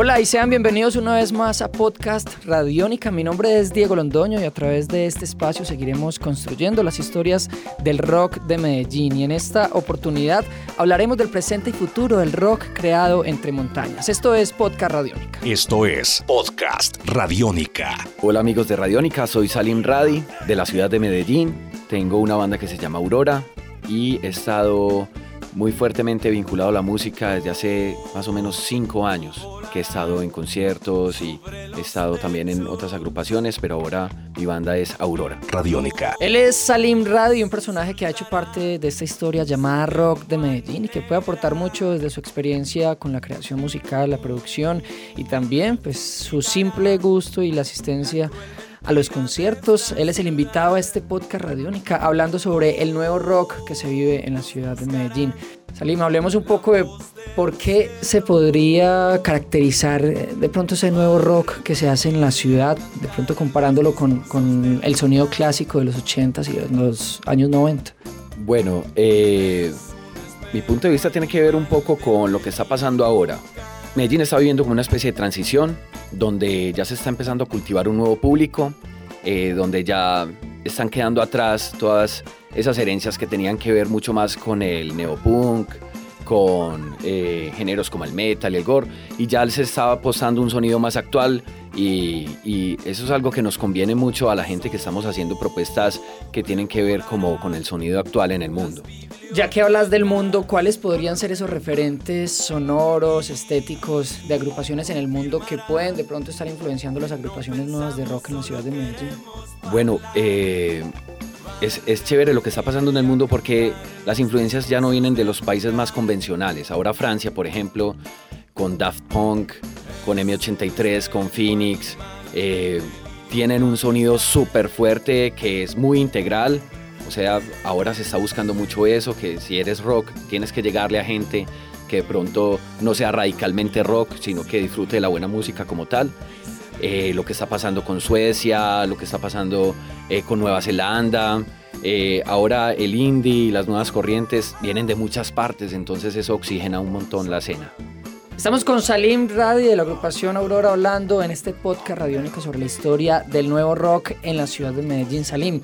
Hola y sean bienvenidos una vez más a Podcast Radiónica. Mi nombre es Diego Londoño y a través de este espacio seguiremos construyendo las historias del rock de Medellín. Y en esta oportunidad hablaremos del presente y futuro del rock creado entre montañas. Esto es Podcast Radiónica. Esto es Podcast Radiónica. Hola amigos de Radiónica, soy Salim Radi de la ciudad de Medellín. Tengo una banda que se llama Aurora y he estado muy fuertemente vinculado a la música desde hace más o menos cinco años que he estado en conciertos y he estado también en otras agrupaciones, pero ahora mi banda es Aurora. Radiónica. Él es Salim Radi, un personaje que ha hecho parte de esta historia llamada Rock de Medellín y que puede aportar mucho desde su experiencia con la creación musical, la producción y también pues su simple gusto y la asistencia a los conciertos. Él es el invitado a este podcast Radiónica hablando sobre el nuevo rock que se vive en la ciudad de Medellín. Salim, hablemos un poco de por qué se podría caracterizar eh, de pronto ese nuevo rock que se hace en la ciudad, de pronto comparándolo con, con el sonido clásico de los 80s y los años 90. Bueno, eh, mi punto de vista tiene que ver un poco con lo que está pasando ahora. Medellín está viviendo como una especie de transición donde ya se está empezando a cultivar un nuevo público, eh, donde ya están quedando atrás todas esas herencias que tenían que ver mucho más con el neopunk, con eh, géneros como el metal y el gore, y ya se estaba apostando un sonido más actual y, y, eso es algo que nos conviene mucho a la gente que estamos haciendo propuestas que tienen que ver como con el sonido actual en el mundo. Ya que hablas del mundo, ¿cuáles podrían ser esos referentes sonoros, estéticos de agrupaciones en el mundo que pueden de pronto estar influenciando las agrupaciones nuevas de rock en la ciudad de Medellín? Bueno, eh, es, es, chévere lo que está pasando en el mundo porque las influencias ya no vienen de los países más convencionales. Ahora Francia, por ejemplo, con Daft Punk, con M83, con Phoenix, eh, tienen un sonido súper fuerte que es muy integral. O sea, ahora se está buscando mucho eso, que si eres rock tienes que llegarle a gente que de pronto no sea radicalmente rock, sino que disfrute de la buena música como tal. Eh, lo que está pasando con Suecia, lo que está pasando eh, con Nueva Zelanda. Eh, ahora el indie y las nuevas corrientes vienen de muchas partes, entonces eso oxigena un montón la escena. Estamos con Salim Radi de la agrupación Aurora hablando en este podcast radiónico sobre la historia del nuevo rock en la ciudad de Medellín. Salim,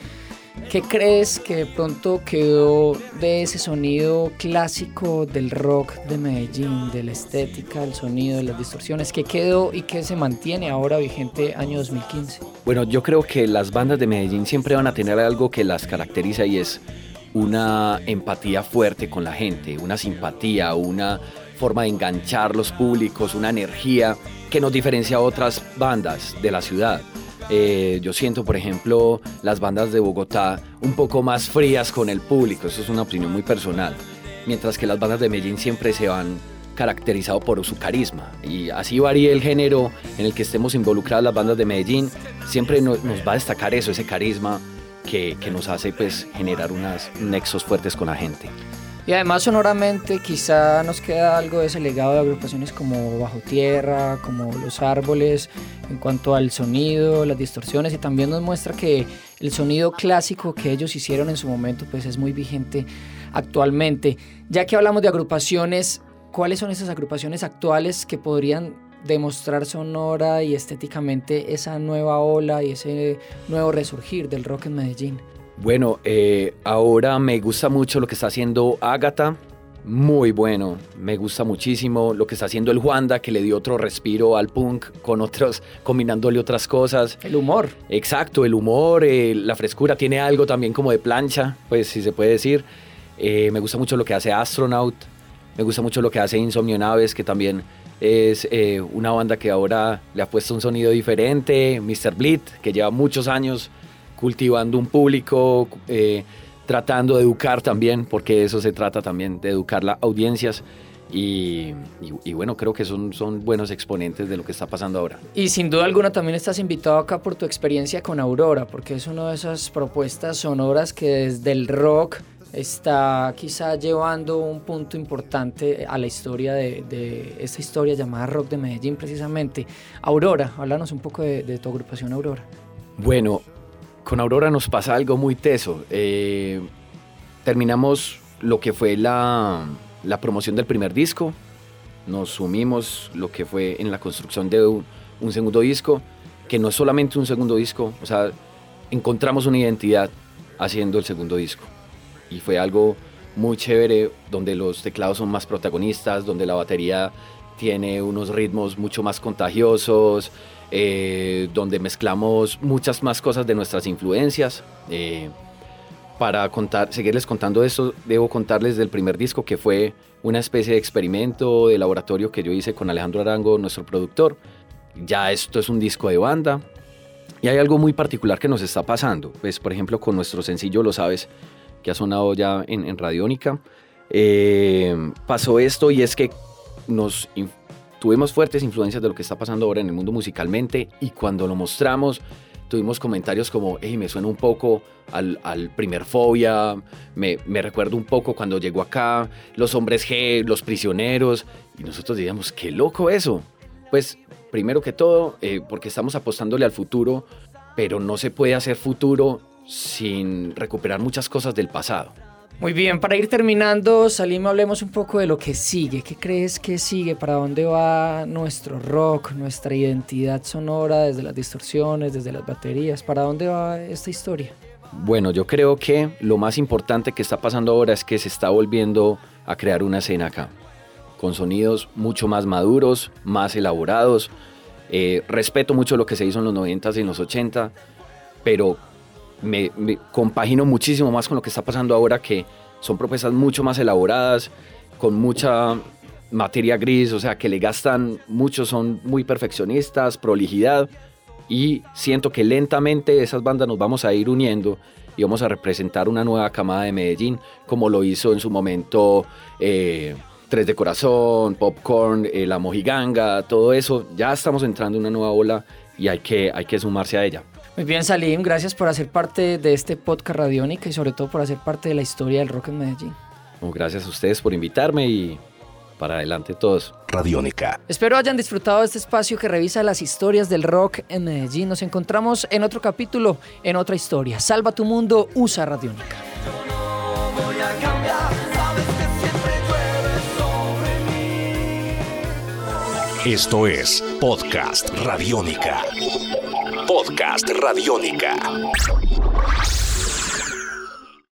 ¿Qué crees que de pronto quedó de ese sonido clásico del rock de Medellín, de la estética, del sonido, de las distorsiones? ¿Qué quedó y qué se mantiene ahora vigente año 2015? Bueno, yo creo que las bandas de Medellín siempre van a tener algo que las caracteriza y es una empatía fuerte con la gente, una simpatía, una forma de enganchar los públicos, una energía que nos diferencia a otras bandas de la ciudad. Eh, yo siento, por ejemplo, las bandas de Bogotá un poco más frías con el público, eso es una opinión muy personal, mientras que las bandas de Medellín siempre se van caracterizado por su carisma y así varía el género en el que estemos involucradas las bandas de Medellín, siempre nos, va a destacar eso, ese carisma que, que nos hace pues generar unos nexos fuertes con la gente. Y además sonoramente quizá nos queda algo de ese legado de agrupaciones como Bajo Tierra, como Los Árboles, en cuanto al sonido, las distorsiones y también nos muestra que el sonido clásico que ellos hicieron en su momento pues es muy vigente actualmente. Ya que hablamos de agrupaciones, ¿cuáles son esas agrupaciones actuales que podrían demostrar sonora y estéticamente esa nueva ola y ese nuevo resurgir del rock en Medellín? Bueno, eh, ahora me gusta mucho lo que está haciendo Agatha. Muy bueno, me gusta muchísimo lo que está haciendo el Juanda, que le dio otro respiro al punk con otros, combinándole otras cosas. El humor. Exacto, el humor, eh, la frescura, tiene algo también como de plancha, pues si se puede decir. Eh, me gusta mucho lo que hace Astronaut, me gusta mucho lo que hace Insomnio Naves, que también es una banda que ahora le ha puesto un sonido diferente. Mr. Bleed, que lleva muchos años cultivando un público, eh, tratando de educar también, porque eso se trata también, de educar las audiencias. Y, bueno, creo que son, son buenos exponentes de lo que está pasando ahora. Y sin duda alguna también estás invitado acá por tu experiencia con Aurora, porque es una de esas propuestas sonoras que desde el rock está quizá llevando un punto importante a la historia de, de esta historia llamada Rock de Medellín precisamente. Aurora, háblanos un poco de, de tu agrupación Aurora. Bueno, con Aurora nos pasa algo muy teso. Eh, terminamos lo que fue la, promoción del primer disco, nos sumimos lo que fue en la construcción de un, un, segundo disco, que no es solamente un segundo disco, o sea, encontramos una identidad haciendo el segundo disco. Y fue algo muy chévere, donde los teclados son más protagonistas, donde la batería tiene unos ritmos mucho más contagiosos, eh, donde mezclamos muchas más cosas de nuestras influencias. Eh, para contar, seguirles contando esto, debo contarles del primer disco que fue una especie de experimento de laboratorio que yo hice con Alejandro Arango, nuestro productor. Ya esto es un disco de banda. Y hay algo muy particular que nos está pasando. Pues, por ejemplo, con nuestro sencillo Lo Sabes, que ha sonado ya en, en Radiónica, eh, pasó esto y es que nos tuvimos fuertes influencias de lo que está pasando ahora en el mundo musicalmente y cuando lo mostramos tuvimos comentarios como, hey, me suena un poco al, al primer fobia, me, me, recuerdo un poco cuando llegó acá, los hombres G, los prisioneros, y nosotros diríamos, qué loco eso. Pues primero que todo, eh, porque estamos apostándole al futuro, pero no se puede hacer futuro sin recuperar muchas cosas del pasado. Muy bien, para ir terminando, Salim, hablemos un poco de lo que sigue. ¿Qué crees que sigue? ¿Para dónde va nuestro rock, nuestra identidad sonora, desde las distorsiones, desde las baterías? ¿Para dónde va esta historia? Bueno, yo creo que lo más importante que está pasando ahora es que se está volviendo a crear una escena acá, con sonidos mucho más maduros, más elaborados. Eh, respeto mucho lo que se hizo en los 90s y en los 80, pero me, compagino muchísimo más con lo que está pasando ahora, que son propuestas mucho más elaboradas, con mucha materia gris, o sea, que le gastan mucho, son muy perfeccionistas, prolijidad, y siento que lentamente esas bandas nos vamos a ir uniendo y vamos a representar una nueva camada de Medellín, como lo hizo en su momento eh, Tres de Corazón, Popcorn, eh, La Mojiganga, todo eso, ya estamos entrando en una nueva ola y hay que, hay que sumarse a ella. Muy bien, Salim, gracias por hacer parte de este podcast Radiónica y sobre todo por hacer parte de la historia del rock en Medellín. Bueno, gracias a ustedes por invitarme y para adelante todos. Radiónica. Espero hayan disfrutado de este espacio que revisa las historias del rock en Medellín. Nos encontramos en otro capítulo, en otra historia. Salva tu mundo, usa Radiónica. Esto es Podcast Radiónica. Podcast Radiónica.